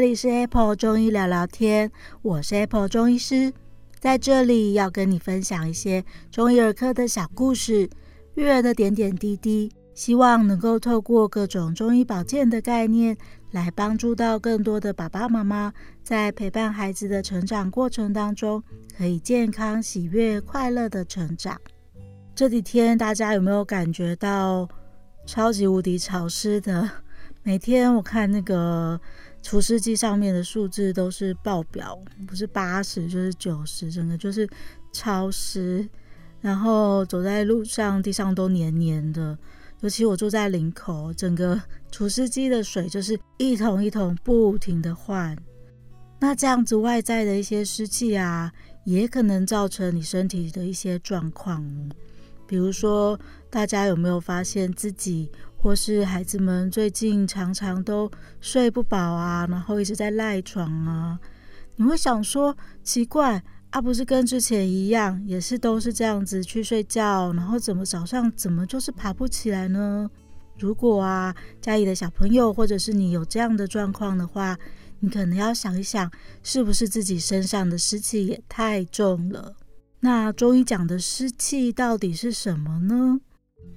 这里是 Apple 中医聊聊天，我是 Apple 中医师，在这里要跟你分享一些中医儿科的小故事，育儿的点点滴滴，希望能够透过各种中医保健的概念，来帮助到更多的爸爸妈妈，在陪伴孩子的成长过程当中，可以健康、喜悦、快乐的成长。这几天大家有没有感觉到超级无敌潮湿的？每天我看那个除湿机上面的数字都是爆表，不是八十就是九十，整个就是超湿。然后走在路上，地上都黏黏的。尤其我住在林口，整个除湿机的水就是一桶一桶不停的换。那这样子外在的一些湿气啊，也可能造成你身体的一些状况。比如说，大家有没有发现自己？或是孩子们最近常常都睡不饱啊，然后一直在赖床啊。你会想说奇怪啊，不是跟之前一样，也是都是这样子去睡觉，然后怎么早上怎么就是爬不起来呢？如果啊，家里的小朋友或者是你有这样的状况的话，你可能要想一想，是不是自己身上的湿气也太重了？那中医讲的湿气到底是什么呢？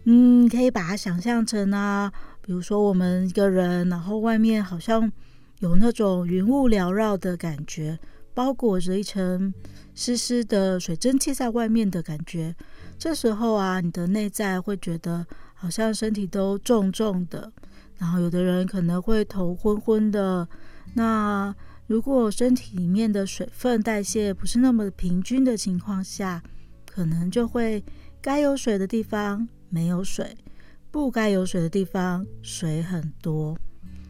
嗯，可以把它想象成啊，比如说我们一个人，然后外面好像有那种云雾缭绕的感觉，包裹着一层湿湿的水蒸气在外面的感觉。这时候啊，你的内在会觉得好像身体都重重的，然后有的人可能会头昏昏的。那如果身体里面的水分代谢不是那么平均的情况下，可能就会该有水的地方。没有水，不该有水的地方水很多，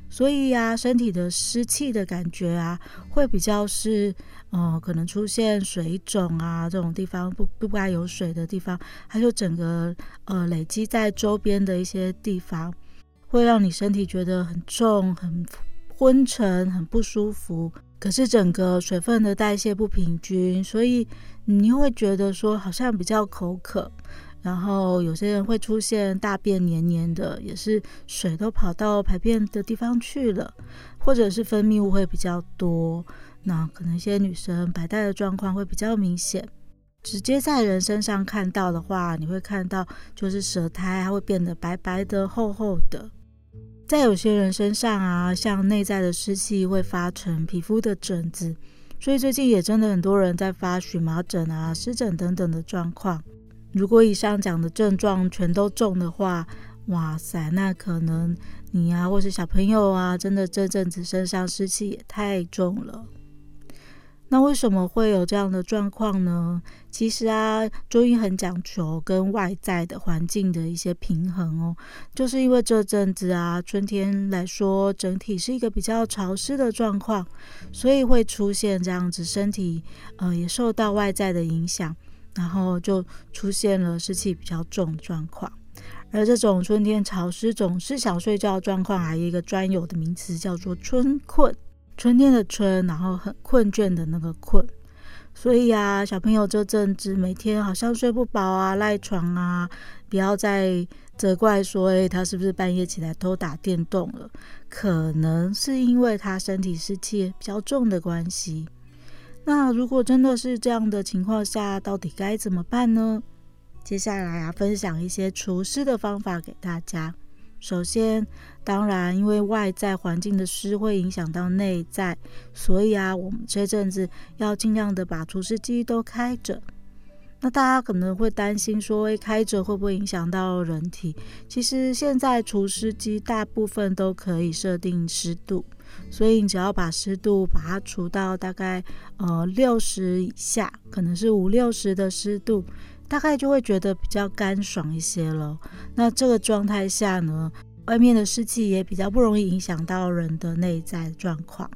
所以呀，身体的湿气的感觉啊，会比较是，呃，可能出现水肿啊这种地方不不该有水的地方，还有整个呃累积在周边的一些地方，会让你身体觉得很重、很昏沉、很不舒服。可是整个水分的代谢不平均，所以你会觉得说好像比较口渴。然后有些人会出现大便黏黏的，也是水都跑到排便的地方去了，或者是分泌物会比较多。那可能一些女生白带的状况会比较明显，直接在人身上看到的话，你会看到就是舌苔它会变得白白的、厚厚的。在有些人身上啊，像内在的湿气会发成皮肤的疹子，所以最近也真的很多人在发荨麻疹啊、湿疹等等的状况。如果以上讲的症状全都重的话，哇塞，那可能你啊，或是小朋友啊，真的这阵子身上湿气也太重了。那为什么会有这样的状况呢？其实啊，中医很讲求跟外在的环境的一些平衡哦，就是因为这阵子啊，春天来说，整体是一个比较潮湿的状况，所以会出现这样子，身体呃也受到外在的影响。然后就出现了湿气比较重的状况，而这种春天潮湿总是想睡觉的状况，还有一个专有的名词叫做春困。春天的春，然后很困倦的那个困。所以啊，小朋友这阵子每天好像睡不饱啊，赖床啊，不要再责怪说，诶，他是不是半夜起来偷打电动了？可能是因为他身体湿气比较重的关系。那如果真的是这样的情况下，到底该怎么办呢？接下来啊，分享一些除湿的方法给大家。首先，当然，因为外在环境的湿会影响到内在，所以啊，我们这阵子要尽量的把除湿机都开着。那大家可能会担心说，诶，开着会不会影响到人体？其实现在除湿机大部分都可以设定湿度。所以你只要把湿度把它除到大概呃六十以下，可能是五六十的湿度，大概就会觉得比较干爽一些了。那这个状态下呢，外面的湿气也比较不容易影响到人的内在状况。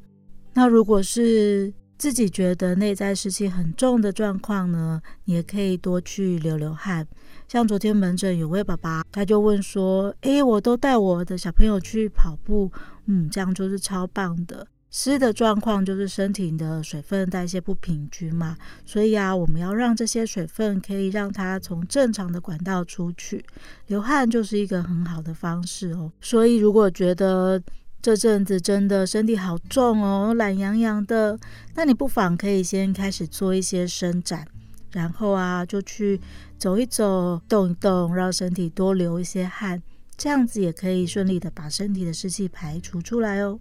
那如果是自己觉得内在湿气很重的状况呢，你也可以多去流流汗。像昨天门诊有位爸爸，他就问说：“诶，我都带我的小朋友去跑步。”嗯，这样就是超棒的。湿的状况就是身体的水分代谢不平均嘛，所以啊，我们要让这些水分可以让它从正常的管道出去。流汗就是一个很好的方式哦。所以如果觉得这阵子真的身体好重哦，懒洋洋的。那你不妨可以先开始做一些伸展，然后啊，就去走一走、动一动，让身体多流一些汗，这样子也可以顺利的把身体的湿气排除出来哦。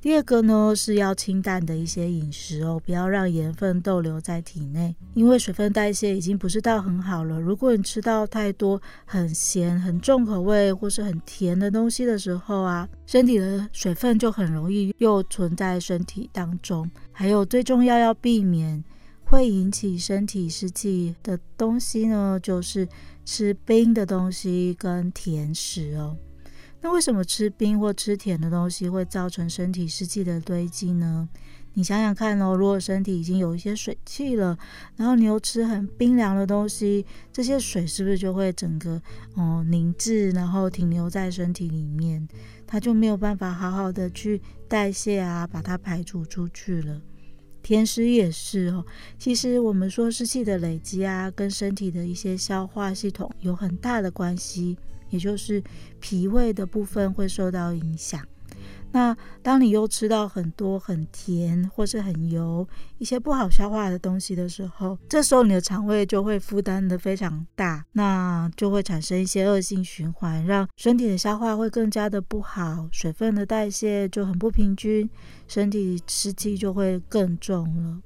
第二个呢，是要清淡的一些饮食哦，不要让盐分逗留在体内，因为水分代谢已经不是到很好了。如果你吃到太多很咸、很重口味或是很甜的东西的时候啊，身体的水分就很容易又存在身体当中。还有最重要要避免会引起身体湿气的东西呢，就是吃冰的东西跟甜食哦。那为什么吃冰或吃甜的东西会造成身体湿气的堆积呢？你想想看哦，如果身体已经有一些水气了，然后你又吃很冰凉的东西，这些水是不是就会整个哦凝滞，然后停留在身体里面，它就没有办法好好的去代谢啊，把它排除出去了。甜食也是哦，其实我们说湿气的累积啊，跟身体的一些消化系统有很大的关系。也就是脾胃的部分会受到影响。那当你又吃到很多很甜或是很油、一些不好消化的东西的时候，这时候你的肠胃就会负担得非常大，那就会产生一些恶性循环，让身体的消化会更加的不好，水分的代谢就很不平均，身体湿气就会更重了。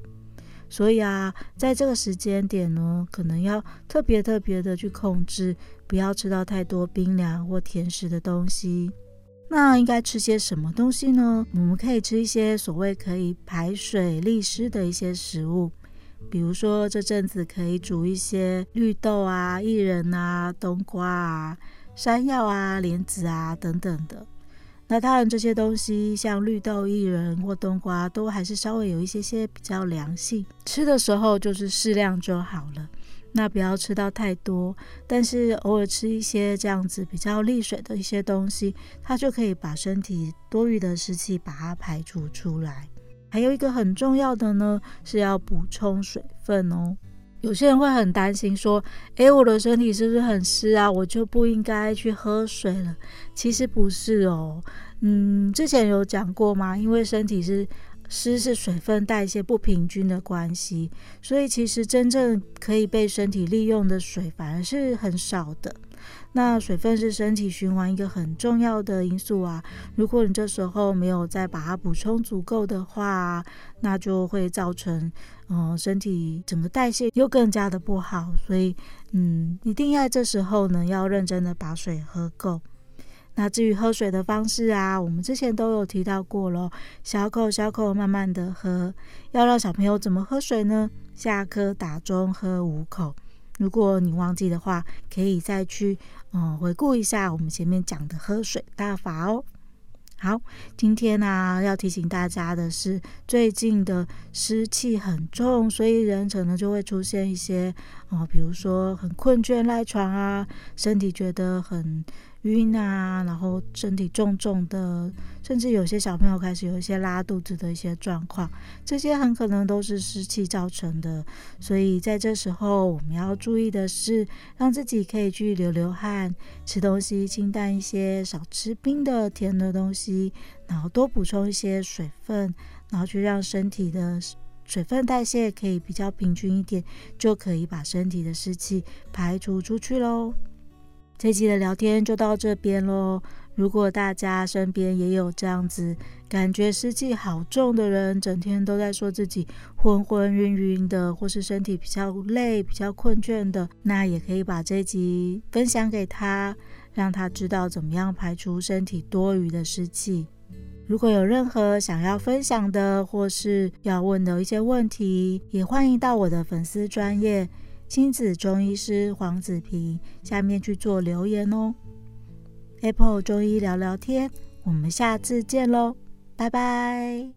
所以啊，在这个时间点呢，可能要特别特别的去控制，不要吃到太多冰凉或甜食的东西。那应该吃些什么东西呢？我们可以吃一些所谓可以排水利湿的一些食物，比如说这阵子可以煮一些绿豆啊、薏仁啊、冬瓜啊、山药啊、莲子啊等等的。那当然，这些东西像绿豆、薏仁或冬瓜，都还是稍微有一些些比较凉性，吃的时候就是适量就好了。那不要吃到太多，但是偶尔吃一些这样子比较利水的一些东西，它就可以把身体多余的湿气把它排除出来。还有一个很重要的呢，是要补充水分哦。有些人会很担心说：“诶，我的身体是不是很湿啊？我就不应该去喝水了？”其实不是哦。嗯，之前有讲过吗？因为身体是湿，是水分代谢不平均的关系，所以其实真正可以被身体利用的水反而是很少的。那水分是身体循环一个很重要的因素啊。如果你这时候没有再把它补充足够的话，那就会造成，嗯、身体整个代谢又更加的不好。所以，嗯，一定要这时候呢，要认真的把水喝够。那至于喝水的方式啊，我们之前都有提到过咯，小口小口慢慢的喝。要让小朋友怎么喝水呢？下课打钟喝五口。如果你忘记的话，可以再去嗯回顾一下我们前面讲的喝水大法哦。好，今天呢、要提醒大家的是，最近的湿气很重，所以人可能就会出现一些哦，比如说很困倦赖床啊，身体觉得很晕啊，然后身体重重的，甚至有些小朋友开始有一些拉肚子的一些状况，这些很可能都是湿气造成的。所以在这时候，我们要注意的是，让自己可以去流流汗，吃东西清淡一些，少吃冰的、甜的东西，然后多补充一些水分，然后去让身体的水分代谢可以比较平均一点，就可以把身体的湿气排除出去喽。这期的聊天就到这边喽。如果大家身边也有这样子感觉湿气好重的人，整天都在说自己昏昏晕晕的，或是身体比较累、比较困倦的，那也可以把这集分享给他，让他知道怎么样排除身体多余的湿气。如果有任何想要分享的，或是要问的一些问题，也欢迎到我的粉丝专页。亲子中医师黄子平，下面去做留言哦。Apple 中医聊聊天，我们下次见喽，拜拜。